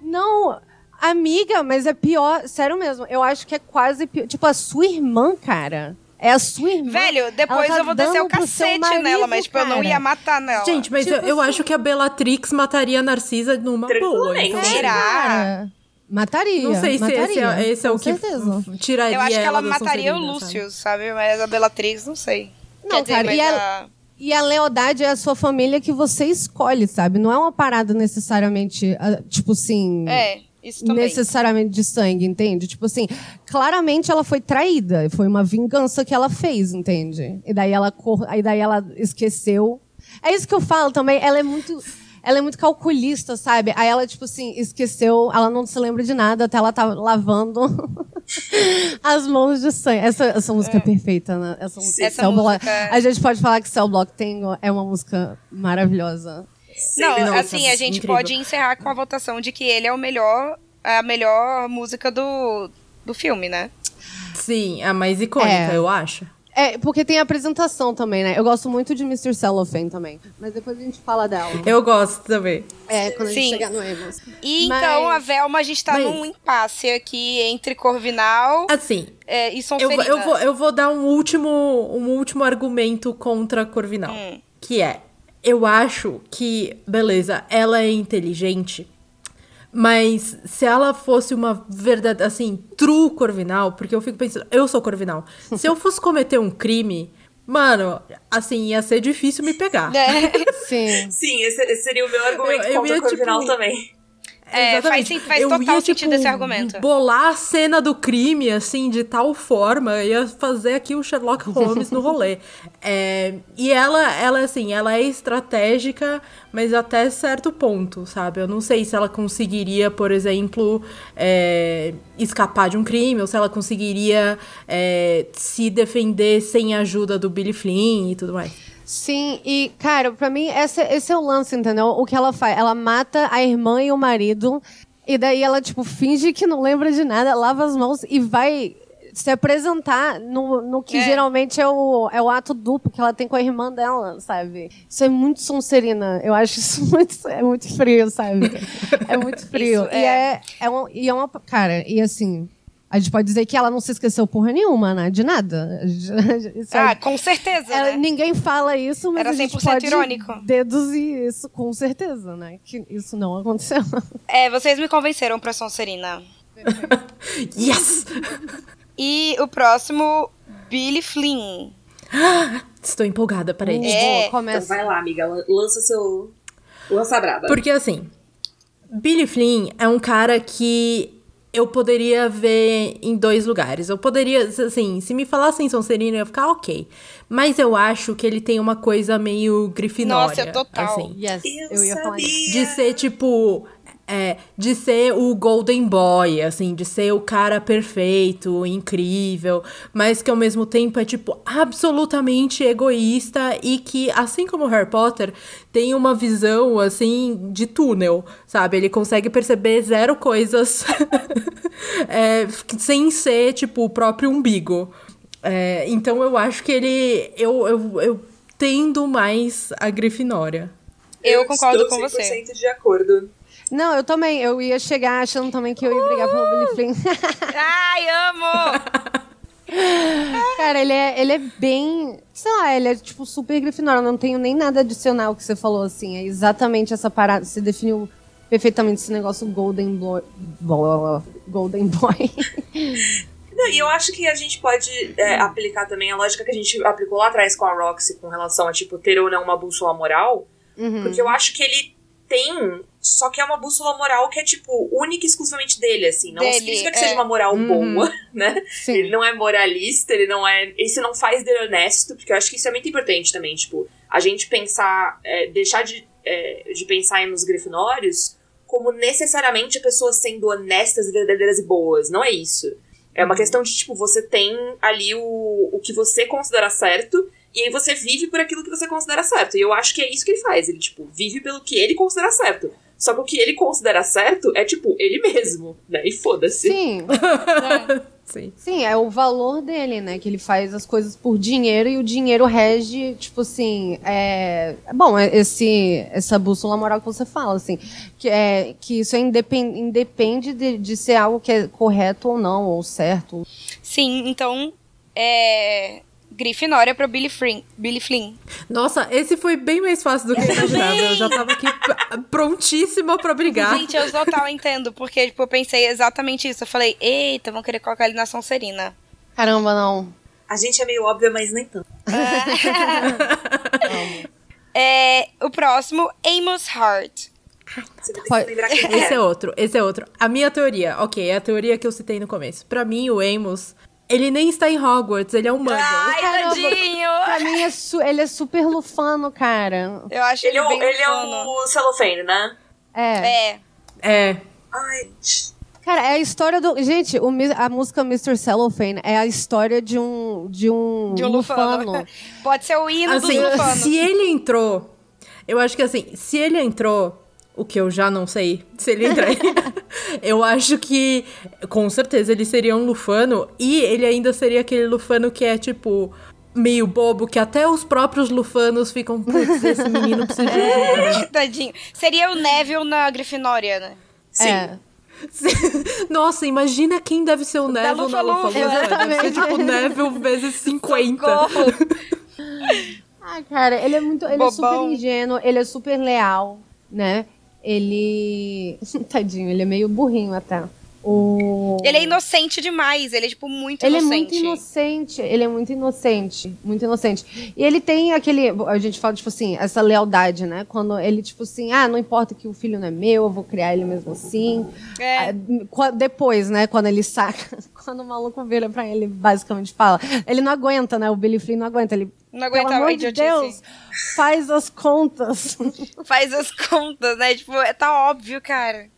Speaker 2: Não, amiga, mas é pior. Sério mesmo, eu acho que é quase pior. Tipo, a sua irmã, cara. É a sua irmã.
Speaker 1: Velho, depois
Speaker 2: Ela tá
Speaker 1: eu vou descer o cacete
Speaker 2: marido,
Speaker 1: nela, mas tipo, eu não ia matar nela.
Speaker 3: Gente, mas
Speaker 2: Tipo
Speaker 3: eu, eu
Speaker 2: assim-
Speaker 3: acho que a Bellatrix mataria a Narcisa numa boa. Então,
Speaker 1: Será?
Speaker 2: Mataria.
Speaker 3: não sei se
Speaker 2: mataria,
Speaker 3: esse é, esse é o que
Speaker 2: certeza.
Speaker 3: tiraria
Speaker 1: eu acho que ela
Speaker 3: da
Speaker 1: mataria o Lúcio, sabe? Mas a Bellatrix, não sei.
Speaker 2: Não,
Speaker 1: Quer dizer,
Speaker 2: cara,
Speaker 1: mas
Speaker 2: e a-
Speaker 1: a-
Speaker 2: E a lealdade é a sua família que você escolhe, sabe? Não é uma parada necessariamente, ah, tipo assim.
Speaker 1: É, isso também.
Speaker 2: necessariamente de sangue, entende? Tipo assim, claramente ela foi traída, foi uma vingança que ela fez, entende? E daí ela cor... aí daí ela esqueceu. É isso que eu falo também, ela é muito ela é muito calculista, sabe? Aí ela tipo assim, esqueceu, ela não se lembra de nada até ela tá lavando as mãos de sangue. Essa, essa música é, perfeita, né? Essa, música,
Speaker 1: Essa
Speaker 2: Cell Block-
Speaker 1: música é-
Speaker 2: A gente pode falar que Cell Block Tango é uma música maravilhosa.
Speaker 1: Não,
Speaker 3: Nossa,
Speaker 1: assim, a gente
Speaker 3: incrível.
Speaker 1: pode encerrar com a votação de que ele é o melhor, a melhor música do, do filme, né?
Speaker 3: Sim, a mais icônica,
Speaker 2: É.
Speaker 3: eu acho.
Speaker 2: É, porque tem a apresentação também, né? Eu gosto muito de Mr. Cellophane também. Mas depois a gente fala dela.
Speaker 3: Eu gosto também.
Speaker 2: É, quando a gente
Speaker 1: Sim.
Speaker 2: chegar no Emos.
Speaker 1: E
Speaker 2: Mas-
Speaker 1: então a Velma, a gente tá
Speaker 3: Mas-
Speaker 1: num impasse aqui entre Corvinal
Speaker 3: Assim,
Speaker 1: é, e
Speaker 3: eu,
Speaker 1: Sonserina.
Speaker 3: vou- eu, vou, eu vou dar um último, um último argumento contra Corvinal.
Speaker 1: Hum.
Speaker 3: Que é, eu acho que, beleza, ela é inteligente, mas se ela fosse uma verdade, assim, true Corvinal, porque eu fico pensando, eu sou Corvinal, se eu fosse cometer um crime, mano, assim, ia ser difícil me pegar.
Speaker 1: É,
Speaker 2: Sim.
Speaker 4: Sim, esse, esse seria o meu argumento
Speaker 3: Eu- eu
Speaker 4: contra
Speaker 3: ia,
Speaker 4: o Corvinal
Speaker 3: tipo,
Speaker 4: também.
Speaker 1: É,
Speaker 3: Exatamente.
Speaker 1: faz faz
Speaker 3: Eu
Speaker 1: total
Speaker 3: ia,
Speaker 1: sentido
Speaker 3: tipo,
Speaker 1: esse argumento.
Speaker 3: Bolar a cena do crime, assim, de tal forma, ia fazer aqui o Sherlock Holmes no rolê. É, e ela, ela, assim, ela é estratégica, mas até certo ponto, sabe? Eu não sei se ela conseguiria, por exemplo, é, escapar de um crime, ou se ela conseguiria é, se defender sem a ajuda do Billy Flynn e tudo mais.
Speaker 2: Sim, e, cara, pra mim, esse, esse é o lance, entendeu? O que ela faz? Ela mata a irmã e o marido, e daí ela, tipo, finge que não lembra de nada, lava as mãos e vai se apresentar no, no que
Speaker 1: É.
Speaker 2: geralmente é o, é o ato duplo que ela tem com a irmã dela, sabe? Isso é muito Sonserina. Eu acho isso muito, é muito frio, sabe? É muito frio.
Speaker 1: Isso
Speaker 2: e,
Speaker 1: é.
Speaker 2: é, é um, e é uma. Cara, e assim. A gente pode dizer que ela não se esqueceu porra nenhuma, né? De nada. Isso é-
Speaker 1: Ah, com certeza,
Speaker 2: ela-
Speaker 1: né?
Speaker 2: ninguém fala isso, mas
Speaker 1: Era
Speaker 2: a gente
Speaker 1: 100%
Speaker 2: pode
Speaker 1: irônico.
Speaker 2: deduzir isso com certeza, né? Que isso não aconteceu.
Speaker 1: É, vocês me convenceram pra Sonserina.
Speaker 3: Yes!
Speaker 1: E o próximo, Billy Flynn.
Speaker 3: Estou empolgada, peraí.
Speaker 1: É.
Speaker 2: começa.
Speaker 4: Então vai lá, amiga, lan- lança seu. Lança a braba.
Speaker 3: Porque assim, Billy Flynn é um cara que eu poderia ver em dois lugares. Eu poderia, assim, se me falassem Sonserina, eu ia ficar ok. Mas eu acho que ele tem uma coisa meio grifinória.
Speaker 1: Nossa, é total.
Speaker 3: Assim,
Speaker 2: Yes,
Speaker 4: Eu,
Speaker 2: eu ia falar isso.
Speaker 4: sabia.
Speaker 3: de ser tipo. É, de ser o Golden Boy, assim, de ser o cara perfeito, incrível, mas que ao mesmo tempo é, tipo, absolutamente egoísta e que, assim como Harry Potter, tem uma visão, assim, de túnel, sabe? Ele consegue perceber zero coisas é, sem ser, tipo, o próprio umbigo. É, então eu acho que ele. Eu, eu, eu tendo mais a Grifinória.
Speaker 1: Eu concordo
Speaker 4: estou
Speaker 1: com você.
Speaker 4: 100% de acordo.
Speaker 2: Não, eu também. Eu ia chegar achando também que eu ia brigar pelo Billy Flynn.
Speaker 1: Ai, amo!
Speaker 2: Cara, ele é, ele é bem. Sei lá, ele é tipo super grifinório. Eu não tenho nem nada adicional que você falou assim. É exatamente essa parada. Você definiu perfeitamente esse negócio Golden Boy. Bo- Golden Boy.
Speaker 4: Não, e eu acho que a gente pode é, aplicar também a lógica que a gente aplicou lá atrás com a Roxy com relação a, tipo, ter ou não uma bússola moral.
Speaker 2: Uhum.
Speaker 4: Porque eu acho que ele tem, só que é uma bússola moral que é, tipo, única e exclusivamente dele, assim. Não
Speaker 1: Dele,
Speaker 4: significa que
Speaker 1: é.
Speaker 4: seja uma moral
Speaker 2: Uhum.
Speaker 4: boa, né?
Speaker 2: Sim.
Speaker 4: Ele não é moralista, ele não é. Isso não faz dele honesto, porque eu acho que isso é muito importante também. Tipo, a gente pensar. é, deixar de, é, de pensar nos grifinórios como necessariamente pessoas sendo honestas, verdadeiras e boas. Não é isso. É uma questão de, tipo, você tem ali o, o que você considera certo, e aí você vive por aquilo que você considera certo. E eu acho que é isso que ele faz. Ele, tipo, vive pelo que ele considera certo. Só que o que ele considera certo é, tipo, ele mesmo, né? E foda-se.
Speaker 2: Sim,
Speaker 3: Sim.
Speaker 2: sim, é o valor dele, né? Que ele faz as coisas por dinheiro e o dinheiro rege, tipo assim, é... Bom, é esse, essa bússola moral que você fala, assim, que, é, que isso é independ, independe de, de ser algo que é correto ou não, ou certo.
Speaker 1: Sim, então. É. Grifinória pro Billy Flynn. Billy Flynn.
Speaker 3: Nossa, esse foi bem mais fácil do que eu imaginava. Eu já tava aqui prontíssima pra brigar.
Speaker 1: Gente, eu total entendo, porque, tipo, eu pensei exatamente isso. Eu falei, eita, vão querer colocar ele na Sonserina.
Speaker 2: Caramba, não.
Speaker 4: A gente é meio óbvia, mas nem tanto.
Speaker 1: É, o próximo, Amos Hart.
Speaker 2: Pode-
Speaker 4: que lembrar quem
Speaker 3: Esse
Speaker 4: é.
Speaker 3: é outro, esse é outro. A minha teoria, ok, é a teoria que eu citei no começo. Pra mim, o Amos, ele nem está em Hogwarts, ele é um muggle.
Speaker 1: Ai,
Speaker 2: Caramba.
Speaker 1: tadinho!
Speaker 2: Pra mim, é su- ele é super lufano, cara.
Speaker 1: Eu acho
Speaker 4: Ele
Speaker 1: ele,
Speaker 4: é, o,
Speaker 1: bem
Speaker 4: ele é
Speaker 1: ufano.
Speaker 4: o celofane, né?
Speaker 2: É.
Speaker 1: É.
Speaker 3: É.
Speaker 4: Ai,
Speaker 2: Cara, é a história do. Gente, o a música Mr. Cellophane é a história de um. De um,
Speaker 1: De um lufano. Pode ser o hino
Speaker 3: Assim,
Speaker 1: dos lufanos.
Speaker 3: se ele entrou, eu acho que assim, se ele entrou, o que eu já não sei, se ele entrar, eu acho que com certeza ele seria um lufano e ele ainda seria aquele lufano que é tipo meio bobo que até os próprios lufanos ficam, putz, esse menino precisa de ajuda.
Speaker 1: Tadinho. Seria o Neville na Grifinória, né?
Speaker 4: sim.
Speaker 2: É.
Speaker 3: Nossa, imagina quem deve ser o Neville na
Speaker 1: Lufa-Lufa.
Speaker 3: Lufa-Lufa. Deve ser
Speaker 2: Exatamente.
Speaker 3: tipo Neville vezes 50.
Speaker 1: Socorro.
Speaker 2: Ah, cara, ele é muito. Ele é
Speaker 1: Bobão.
Speaker 2: super ingênuo, ele é super leal, né? Ele. Tadinho, ele é meio burrinho até. O...
Speaker 1: Ele é inocente demais. Ele é, tipo, muito
Speaker 2: Ele é
Speaker 1: inocente.
Speaker 2: muito inocente, ele é muito inocente, muito inocente. E ele tem aquele, a gente fala, tipo assim, essa lealdade, né? Quando ele, tipo assim, ah, não importa que o filho não é meu, eu vou criar ele mesmo assim.
Speaker 1: É.
Speaker 2: Ah, Depois, né, quando ele saca, quando o maluco vira pra ele, basicamente fala, ele não aguenta, né, o Billy Flynn não aguenta, ele,
Speaker 1: Não
Speaker 2: pelo
Speaker 1: aguentava
Speaker 2: amor
Speaker 1: a
Speaker 2: de. Deus, faz as contas.
Speaker 1: Faz as contas, né? Tipo, é- tá óbvio, cara.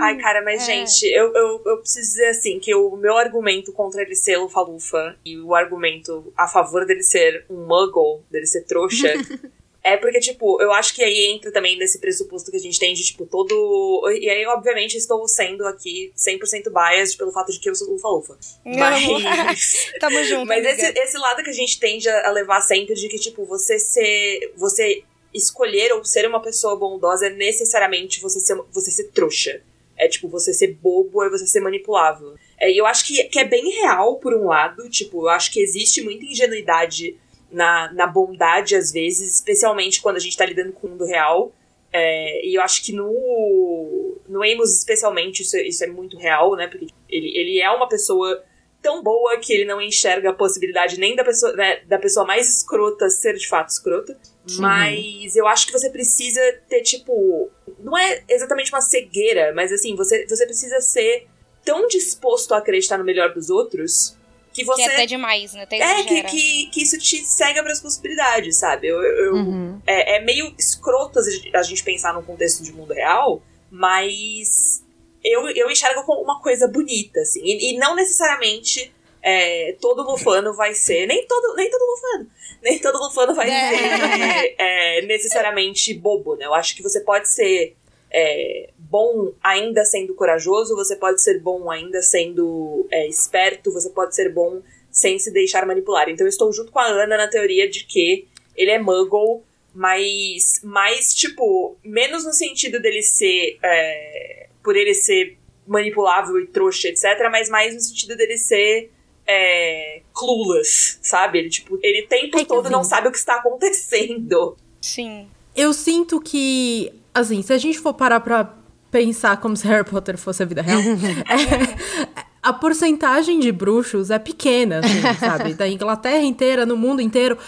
Speaker 4: Ai, cara, mas
Speaker 1: É.
Speaker 4: gente, eu, eu, eu preciso dizer assim, que o meu argumento contra ele ser o Falufa e o argumento a favor dele ser um muggle, dele ser trouxa, é porque, tipo, eu acho que aí entra também nesse pressuposto que a gente tem de, tipo, todo... E aí, obviamente, estou sendo aqui 100% biased pelo fato de que eu sou o Falufa. Mas...
Speaker 1: Tamo junto,
Speaker 4: Mas
Speaker 1: amiga.
Speaker 4: esse, esse lado que a gente tende a levar sempre de que, tipo, você ser. Você escolher ou ser uma pessoa bondosa é necessariamente você ser, você ser trouxa. É tipo, você ser bobo, é você ser manipulável. É, E eu acho que, que é bem real, por um lado. Tipo, eu acho que existe muita ingenuidade na, na bondade, às vezes, especialmente quando a gente tá lidando com o mundo real. É, e eu acho que no, no Amos, especialmente, isso, é- isso é muito real, né? Porque ele, ele é uma pessoa tão boa que ele não enxerga a possibilidade nem da pessoa, né, da pessoa mais escrota ser de fato escrota. Mas eu acho que você precisa ter, tipo. Não é exatamente uma cegueira, mas assim, você, você precisa ser tão disposto a acreditar no melhor dos outros que você.
Speaker 1: Que é até demais, né? Até
Speaker 4: É, que, que, que isso te cega pras possibilidades, sabe? Eu, eu-
Speaker 2: Uhum.
Speaker 4: é, é meio escroto a gente- a gente pensar num contexto de mundo real, mas eu, eu enxergo como uma coisa bonita, assim. E, e não necessariamente é, todo lufano vai ser. Nem todo, nem todo lufano. Nem todo lufano vai
Speaker 1: É.
Speaker 4: ser é, necessariamente bobo, né? Eu acho que você pode ser é, bom ainda sendo corajoso, você pode ser bom ainda sendo é, esperto, você pode ser bom sem se deixar manipular. Então eu estou junto com a Ana na teoria de que ele é muggle, mas mais, tipo, menos no sentido dele ser. é, por ele ser manipulável e trouxa, etc., mas mais no sentido dele ser. É, clueless, sabe? Ele, tipo, ele o tempo
Speaker 3: É
Speaker 4: todo não sabe o que está acontecendo.
Speaker 1: Sim.
Speaker 3: Eu sinto que, assim, se a gente for parar pra pensar como se Harry Potter fosse a vida real, é, a porcentagem de bruxos é pequena, assim, sabe? Da Inglaterra inteira, no mundo inteiro.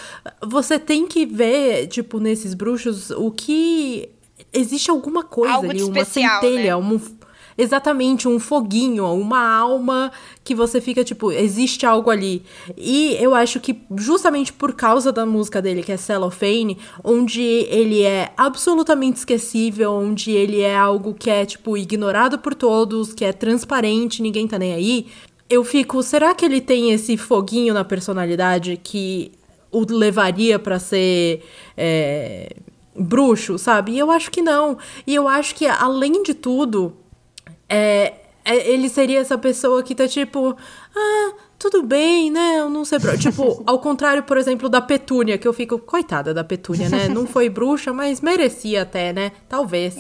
Speaker 3: Você tem que ver, tipo, nesses bruxos, o que. Existe alguma coisa
Speaker 1: Algo
Speaker 3: ali, uma
Speaker 1: especial,
Speaker 3: centelha,
Speaker 1: né?
Speaker 3: um. Exatamente, um foguinho, uma alma que você fica tipo, existe algo ali. E eu acho que justamente por causa da música dele, que é Cellophane, onde ele é absolutamente esquecível, onde ele é algo que é tipo ignorado por todos, que é transparente, ninguém tá nem aí. Eu fico, será que ele tem esse foguinho na personalidade que o levaria pra ser é, bruxo, sabe? E eu acho que não. E eu acho que além de tudo, é, é- ele seria essa pessoa que tá tipo, ah, tudo bem, né? Eu não sei. pro-" Tipo, ao contrário, por exemplo, da Petúnia, que eu fico, coitada da Petúnia, né? Não foi bruxa, mas merecia até, né? Talvez.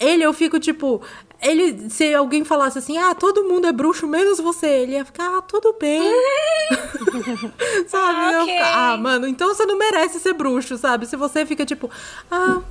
Speaker 3: Ele, eu fico tipo. Ele, se alguém falasse assim, ah, todo mundo é bruxo, menos você, ele ia ficar, ah, tudo bem. sabe?
Speaker 1: Ah,
Speaker 3: Eu ia
Speaker 1: ok.
Speaker 3: ficar, ah, mano, então você não merece ser bruxo, sabe? Se você fica tipo, ah,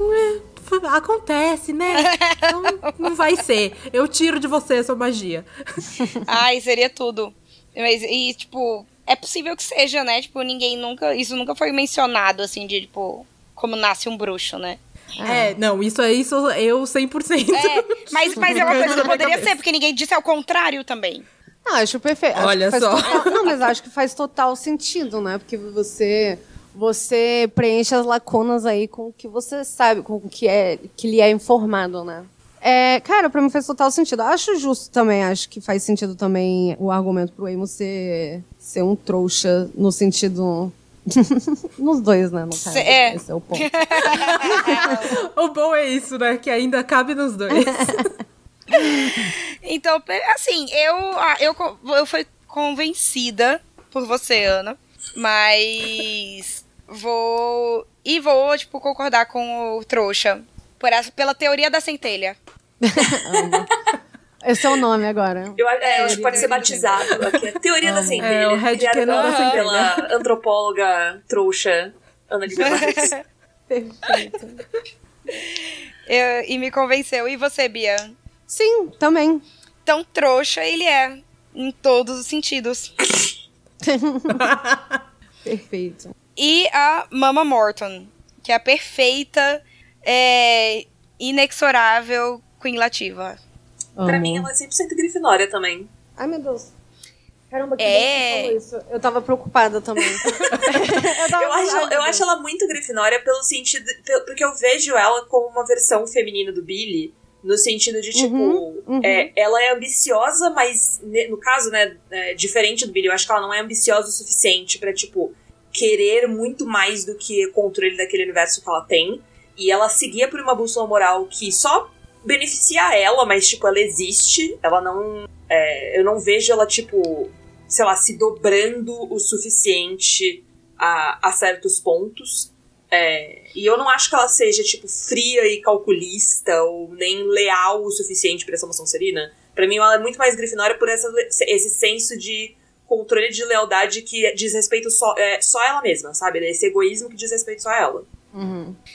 Speaker 3: acontece, né? Então não vai ser. Eu tiro de você a sua magia.
Speaker 1: Ai, seria tudo. Mas, e, tipo, é possível que seja, né? Tipo, ninguém nunca. Isso nunca foi mencionado, assim, de, tipo, como nasce um bruxo, né?
Speaker 3: É, não, isso é isso eu 100%.
Speaker 1: É, mas, mas é uma coisa que poderia ser, porque ninguém disse ao contrário também.
Speaker 2: Não, acho perfeito. Acho
Speaker 3: Olha só.
Speaker 2: total- não, mas acho que faz total sentido, né? Porque você você preenche as lacunas aí com o que você sabe, com o que é que lhe é informado, né? É, cara, pra mim faz total sentido. Acho justo também, acho que faz sentido também o argumento pro Emo ser, ser um trouxa no sentido. Nos dois, né? No caso.
Speaker 1: É.
Speaker 2: Esse é o ponto.
Speaker 3: o bom é isso, né? Que ainda cabe nos dois.
Speaker 1: Então, assim, eu, eu, eu fui convencida por você, Ana, mas vou. E vou, tipo, concordar com o trouxa. Por essa, pela teoria da centelha.
Speaker 2: Esse é o nome agora.
Speaker 4: Eu, é, eu acho que pode ser batizado aqui. A teoria da centelha.
Speaker 3: É, o
Speaker 4: criada pela, pela antropóloga trouxa Ana Marques.
Speaker 2: Perfeito.
Speaker 1: Eu- e me convenceu. E você, Bia?
Speaker 2: Sim, também.
Speaker 1: Então, trouxa ele é. Em todos os sentidos.
Speaker 2: Perfeito.
Speaker 1: E a Mama Morton, que é a perfeita, é, inexorável Queen Lativa.
Speaker 4: Pra mim, ela é 100% grifinória também.
Speaker 2: Ai, meu Deus. Caramba, que
Speaker 1: É.
Speaker 2: bom que você falou isso. Eu tava preocupada também. eu, tava,
Speaker 4: Eu acho, eu acho ela muito grifinória pelo sentido. pelo- Porque eu vejo ela como uma versão feminina do Billy. No sentido de, tipo,
Speaker 2: uhum.
Speaker 4: é, ela é ambiciosa, mas no caso, né, é, diferente do Billy, eu acho que ela não é ambiciosa o suficiente pra, tipo, querer muito mais do que o controle daquele universo que ela tem. E ela seguia por uma bússola moral que só beneficia ela, mas, tipo, ela existe. Ela não. é, eu não vejo ela, tipo, sei lá, se dobrando o suficiente a, a certos pontos. É, e eu não acho que ela seja, tipo, fria e calculista ou nem leal o suficiente pra essa moção serina. Pra mim, ela é muito mais grifinória por essa, esse senso de controle de lealdade que diz respeito só, é, só ela mesma, sabe? Esse egoísmo que diz respeito só a ela.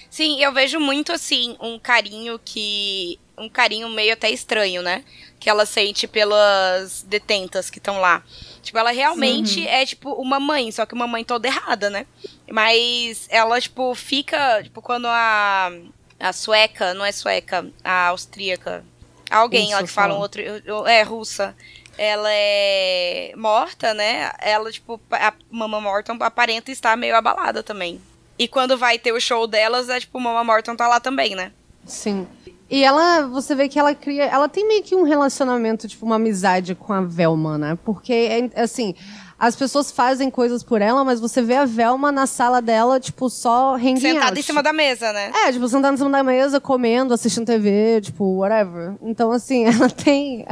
Speaker 1: Sim, eu vejo muito assim um carinho que. Um carinho meio até estranho, né? Que ela sente pelas detentas que estão lá. Tipo, ela realmente é, tipo, uma mãe, só que uma mãe toda errada, né? Mas ela, tipo, fica. Tipo, quando a. A sueca, não é sueca, a austríaca. Alguém lá
Speaker 2: Russa,
Speaker 1: que fala um outro. É, russa. Ela é morta, né? Ela, tipo, a Mama Morton aparenta estar meio abalada também. E quando vai ter o show delas, é tipo, Mama Morton tá lá também, né?
Speaker 2: Sim. E ela, você vê que ela cria. Ela tem meio que um relacionamento, tipo, uma amizade com a Velma, né? Porque, é, assim, as pessoas fazem coisas por ela, mas você vê a Velma na sala dela, tipo, só hanging
Speaker 1: Sentada
Speaker 2: out.
Speaker 1: em cima da mesa, né?
Speaker 2: É, tipo, sentada em cima da mesa, comendo, assistindo TV, tipo, whatever. Então, assim, ela tem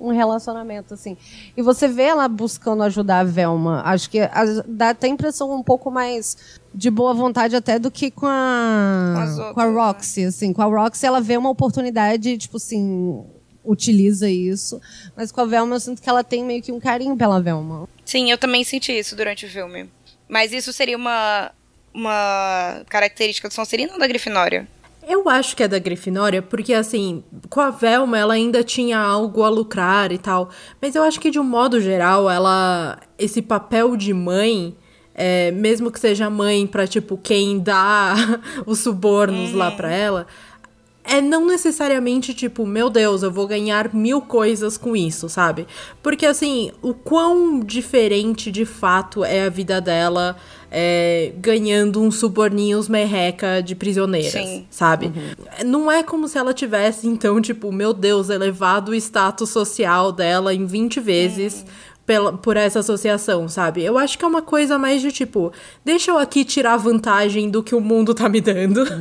Speaker 2: um relacionamento, assim. E você vê ela buscando ajudar a Velma. Acho que as- dá até a impressão um pouco mais de boa vontade até do que com a,
Speaker 1: Com as
Speaker 2: com a
Speaker 1: outras, né?
Speaker 2: Roxy, assim. Com a Roxy, ela vê uma oportunidade, tipo assim, utiliza isso. Mas com a Velma, eu sinto que ela tem meio que um carinho pela Velma.
Speaker 1: Sim, eu também senti isso durante o filme. Mas isso seria uma, uma característica do Sonserina ou da Grifinória?
Speaker 3: Eu acho que é da Grifinória, porque assim, com a Velma ela ainda tinha algo a lucrar e tal. Mas eu acho que de um modo geral, ela. Esse papel de mãe. é, mesmo que seja mãe pra, tipo, quem dá os subornos lá pra ela. É não necessariamente tipo, meu Deus, eu vou ganhar mil coisas com isso, sabe? Porque assim, o quão diferente de fato é a vida dela é, ganhando uns suborninhos merreca de prisioneiras,
Speaker 1: Sim.
Speaker 3: sabe? Não é como se ela tivesse, então, tipo, meu Deus, elevado o status social dela em 20 vezes. Pela, por essa associação, sabe? Eu acho que é uma coisa mais de tipo, deixa eu aqui tirar vantagem do que o mundo tá me dando.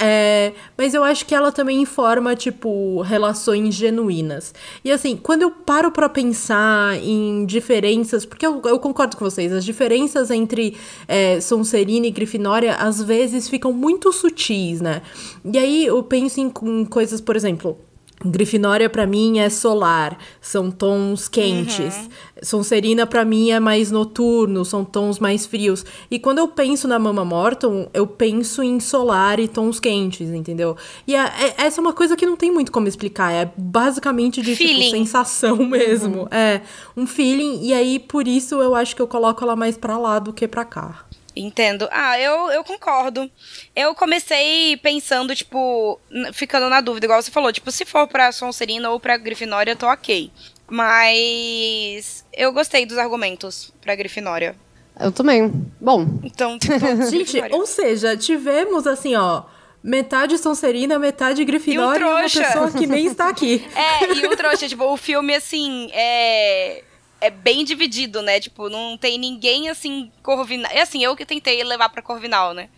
Speaker 3: É, mas eu acho que ela também informa, tipo, relações genuínas. E assim, quando eu paro pra pensar em diferenças, porque eu, eu concordo com vocês, as diferenças entre é, Sonserina e Grifinória às vezes ficam muito sutis, né? E aí eu penso em, em coisas, por exemplo. Grifinória pra mim é solar, são tons quentes. Sonserina pra mim é mais noturno, são tons mais frios. E quando eu penso na Mama Morton, eu penso em solar e tons quentes, entendeu? E é- é- essa é uma coisa que não tem muito como explicar, é basicamente de tipo sensação mesmo. É, um feeling e aí por isso eu acho que eu coloco ela mais pra lá do que pra cá.
Speaker 1: Entendo. Ah, eu, eu concordo. Eu comecei pensando, tipo, ficando na dúvida, igual você falou, tipo, se for pra Sonserina ou pra Grifinória, eu tô ok. Mas eu gostei dos argumentos pra Grifinória.
Speaker 2: Eu também. Bom,
Speaker 1: Então, tipo,
Speaker 3: Gente, ou seja, tivemos assim, ó, metade Sonserina, metade Grifinória e, uma
Speaker 1: trouxa.
Speaker 3: pessoa que nem está aqui.
Speaker 1: É, e o trouxa, tipo, o filme, assim, é. É bem dividido, né? Tipo, não tem ninguém assim, Corvinal. É assim, eu que tentei levar pra Corvinal, né?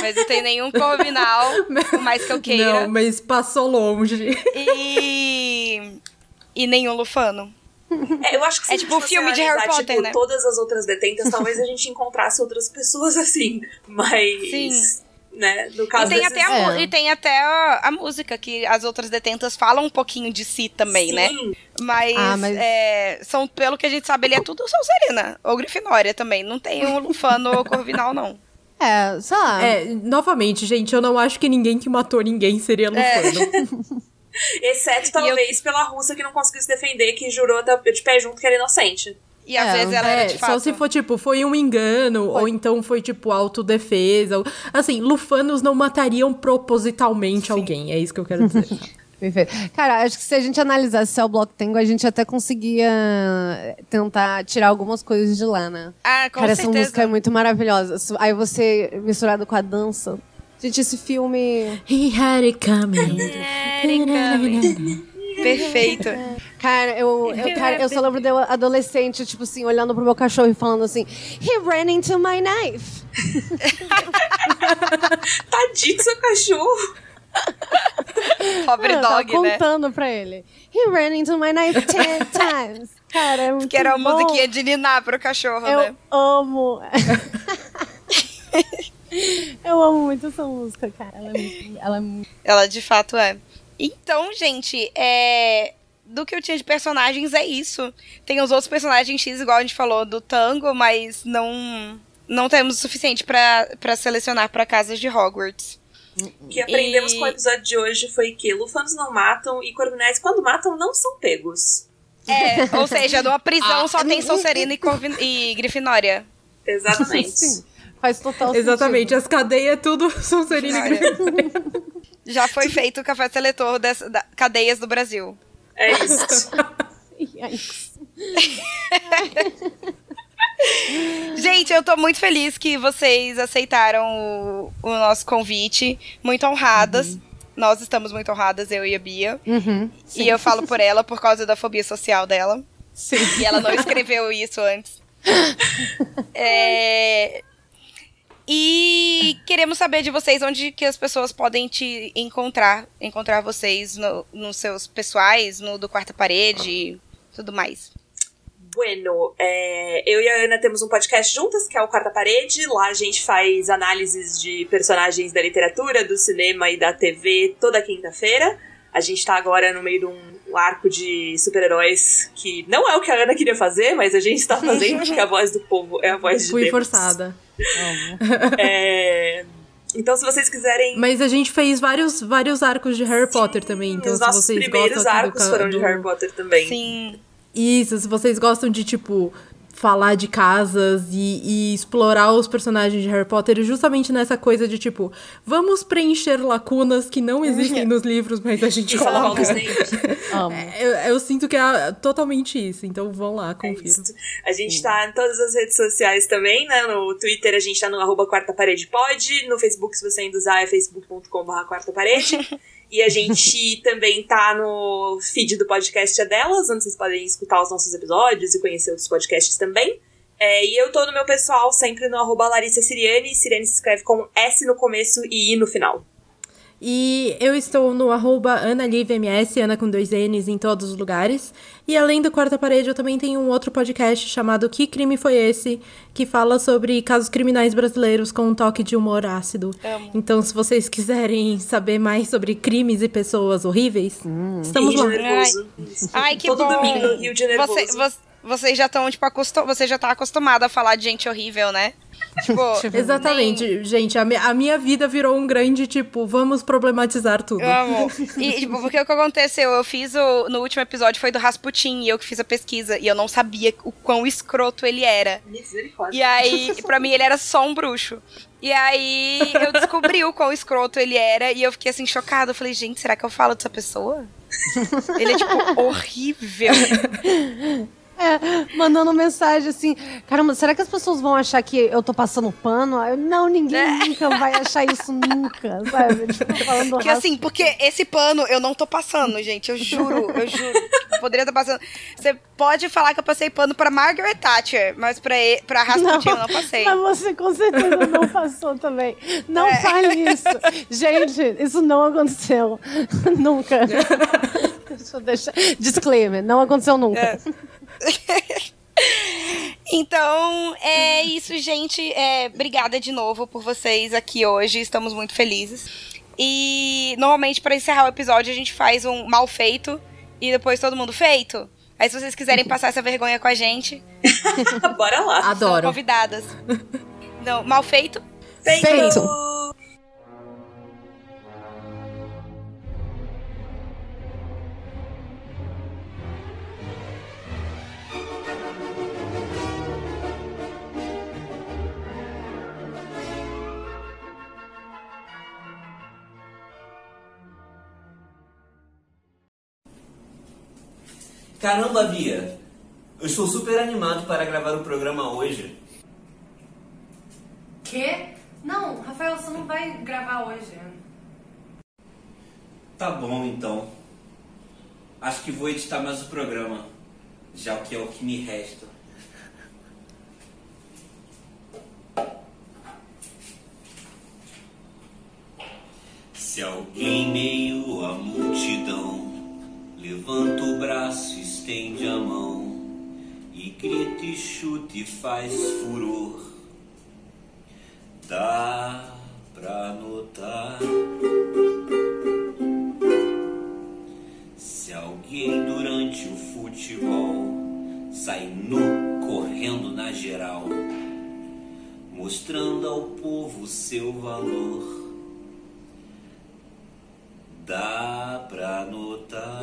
Speaker 1: Mas não tem nenhum Corvinal, por mais que eu queira.
Speaker 3: Não, mas passou longe.
Speaker 1: E. E nenhum Lufano.
Speaker 4: É, eu acho que se
Speaker 1: É
Speaker 4: a gente
Speaker 1: tipo o
Speaker 4: fosse
Speaker 1: filme de Harry
Speaker 4: analisar,
Speaker 1: Potter,
Speaker 4: tipo,
Speaker 1: né?
Speaker 4: todas as outras detentas, talvez a gente encontrasse outras pessoas assim. Mas.
Speaker 1: Sim.
Speaker 4: Né, no
Speaker 1: E
Speaker 4: caso
Speaker 1: tem,
Speaker 4: desses-
Speaker 1: até a,
Speaker 2: É.
Speaker 1: e tem até a, a música, que as outras detentas falam um pouquinho de si também, né?
Speaker 4: Sim.
Speaker 1: Mas,
Speaker 2: Ah, mas-
Speaker 1: é, são, pelo que a gente sabe, ele é tudo Sonserina. Ou Grifinória também. Não tem um Lufano ou Corvinal, não.
Speaker 2: é, sei lá.
Speaker 3: É, novamente, gente, eu não acho que ninguém que matou ninguém seria Lufano.
Speaker 4: Exceto talvez pela russa que não conseguiu se defender, que jurou de pé junto que era inocente.
Speaker 1: E às
Speaker 2: É,
Speaker 1: vezes ela
Speaker 3: É,
Speaker 1: era de fato.
Speaker 3: só se for, tipo, foi um engano, ou então foi, tipo, autodefesa. ou- Assim, Lufanos não matariam propositalmente alguém, é isso que eu quero dizer.
Speaker 2: Perfeito. Cara, acho que se a gente analisasse Cell Block Tango, a gente até conseguia tentar tirar algumas coisas de lá, né?
Speaker 1: Ah, com
Speaker 2: Cara, essa
Speaker 1: certeza.
Speaker 2: música é muito maravilhosa. Aí você, misturado com a dança. Gente, esse filme.
Speaker 3: He had it coming.
Speaker 1: Perfeito.
Speaker 2: Cara, eu, eu, cara, eu só lembro de eu adolescente, tipo assim, olhando pro meu cachorro e falando assim: He ran into my knife.
Speaker 4: Tadinho do seu cachorro.
Speaker 1: Pobre
Speaker 2: eu tava
Speaker 1: dog, né?
Speaker 2: contando pra ele. He ran into my knife ten times. Cara, é muito
Speaker 1: Que era a
Speaker 2: bom.
Speaker 1: musiquinha de ninar pro cachorro,
Speaker 2: Eu
Speaker 1: né?
Speaker 2: amo. eu amo muito essa música, cara. Ela é muito. Ela é muito...
Speaker 1: Ela de fato é. Então, gente, é. Do que eu tinha de personagens é isso. Tem os outros personagens X, igual a gente falou, do tango, mas não. não temos o suficiente pra pra selecionar pra casas de Hogwarts.
Speaker 4: O que aprendemos
Speaker 1: E-
Speaker 4: com o episódio de hoje foi que lufanos não matam e corvinéis, quando matam, não são pegos.
Speaker 1: É, ou seja, numa prisão
Speaker 2: Ah,
Speaker 1: só tem
Speaker 2: não-
Speaker 1: Sonserina e, Corvin- e Grifinória.
Speaker 4: Exatamente.
Speaker 2: Sim, faz total
Speaker 3: Exatamente,
Speaker 2: sentido.
Speaker 3: as cadeias tudo são Serena e Grifinória.
Speaker 1: Já foi feito o café seletor das da- cadeias do Brasil.
Speaker 4: É isso.
Speaker 1: Gente, eu tô muito feliz que vocês aceitaram o, o nosso convite. Muito honradas. Nós estamos muito honradas, eu e a Bia.
Speaker 2: Uhum.
Speaker 1: E eu falo por ela por causa da fobia social dela.
Speaker 2: Sim.
Speaker 1: E ela não escreveu isso antes. É, E queremos saber de vocês onde que as pessoas podem te encontrar, encontrar vocês no- nos seus pessoais, no do quarta parede e tudo mais.
Speaker 4: Bueno, é, eu e a Ana temos um podcast juntas, que é o Quarta Parede. Lá a gente faz análises de personagens da literatura, do cinema e da TV toda quinta-feira. A gente tá agora no meio de um arco de super-heróis que não é o que a Ana queria fazer, mas a gente tá fazendo porque a voz do povo é a voz de
Speaker 3: Fui
Speaker 4: Deus.
Speaker 3: forçada.
Speaker 4: É, Então, se vocês quiserem.
Speaker 3: Mas a gente fez vários, vários arcos de Harry Potter também. Então,
Speaker 4: os
Speaker 3: se
Speaker 4: nossos
Speaker 3: vocês
Speaker 4: primeiros
Speaker 3: do
Speaker 4: arcos
Speaker 3: ca-
Speaker 4: foram de
Speaker 3: do-
Speaker 4: Harry Potter também.
Speaker 1: Sim.
Speaker 3: Isso, se vocês gostam de, tipo, falar de casas e, e explorar os personagens de Harry Potter justamente nessa coisa de, tipo, vamos preencher lacunas que não existem nos livros, mas a gente
Speaker 4: falar
Speaker 3: coloca.
Speaker 2: Amo.
Speaker 3: Eu, eu sinto que é totalmente isso, então vão lá,
Speaker 4: É
Speaker 3: confiram.
Speaker 4: isso. A gente tá em todas as redes sociais também, né? No Twitter a gente tá no arroba quarta parede pode. No Facebook, se você ainda usar, é facebook.com.br quarta parede. E a gente também tá no feed do podcast É Delas, onde vocês podem escutar os nossos episódios e conhecer outros podcasts também. É, e eu tô no meu pessoal sempre no arroba Larissa Siriane. Siriane se escreve com S no começo e I no final.
Speaker 3: E eu estou no arroba AnaLiveMS, Ana com dois N's em todos os lugares. E além do Quarta Parede, eu também tenho um outro podcast chamado Que Crime Foi Esse? Que fala sobre casos criminais brasileiros com um toque de humor ácido.
Speaker 1: Amo.
Speaker 3: Então, se vocês quiserem saber mais sobre crimes e pessoas horríveis, estamos
Speaker 4: Rio
Speaker 3: lá.
Speaker 4: de Nervoso. Isso.
Speaker 1: Ai, que
Speaker 4: Todo
Speaker 1: bom.
Speaker 4: domingo Rio de Nervoso.
Speaker 1: Você, vo- vocês já estão, tipo, acostum... você já tá acostumado a falar de gente horrível, né? Tipo,
Speaker 3: Exatamente, gente. A, mi- a minha vida virou um grande, tipo, vamos problematizar tudo.
Speaker 1: Eu amo. E, tipo, porque o que aconteceu? Eu fiz o. No último episódio foi do Rasputin e eu que fiz a pesquisa. E eu não sabia o quão escroto ele era.
Speaker 4: Misericórdia.
Speaker 1: E aí, pra mim, ele era só um bruxo. E aí, eu descobri o quão escroto ele era. E eu fiquei assim, chocada. Eu falei, gente, será que eu falo dessa pessoa? Ele é, tipo, horrível.
Speaker 2: É, mandando mensagem assim, caramba, será que as pessoas vão achar que eu tô passando pano? Eu, não, ninguém
Speaker 1: É.
Speaker 2: nunca vai achar isso nunca, sabe? Tipo, falando
Speaker 1: Porque assim, porque esse pano eu não tô passando, gente. Eu juro, eu juro. Poderia estar passando. Você pode falar que eu passei pano pra Margaret Thatcher, mas pra, e- pra Rasputin eu não passei.
Speaker 2: Mas você com certeza não passou também. Não
Speaker 1: É.
Speaker 2: fale isso. Gente, isso não aconteceu. nunca. Deixa eu deixar. Disclaimer, não aconteceu nunca.
Speaker 1: É. Então, é isso, gente. É, obrigada de novo por vocês aqui hoje. Estamos muito felizes. E normalmente, pra encerrar o episódio, a gente faz um mal feito e depois todo mundo feito. Aí, se vocês quiserem passar essa vergonha com a gente,
Speaker 4: Bora lá.
Speaker 1: são
Speaker 3: Adoro.
Speaker 1: convidadas. Não, mal feito.
Speaker 2: Feito.
Speaker 6: Caramba, Bia! Eu estou super animado para gravar o programa hoje.
Speaker 7: Quê? Não, Rafael, você não vai gravar hoje.
Speaker 6: Tá bom, então. Acho que vou editar mais o programa, já que é o que me resta. Se alguém meio à multidão levanta o braço, estende a mão e grita e chuta e faz furor, dá pra notar. Se alguém durante o futebol sai nu correndo na geral, mostrando ao povo seu valor. Dá pra notar.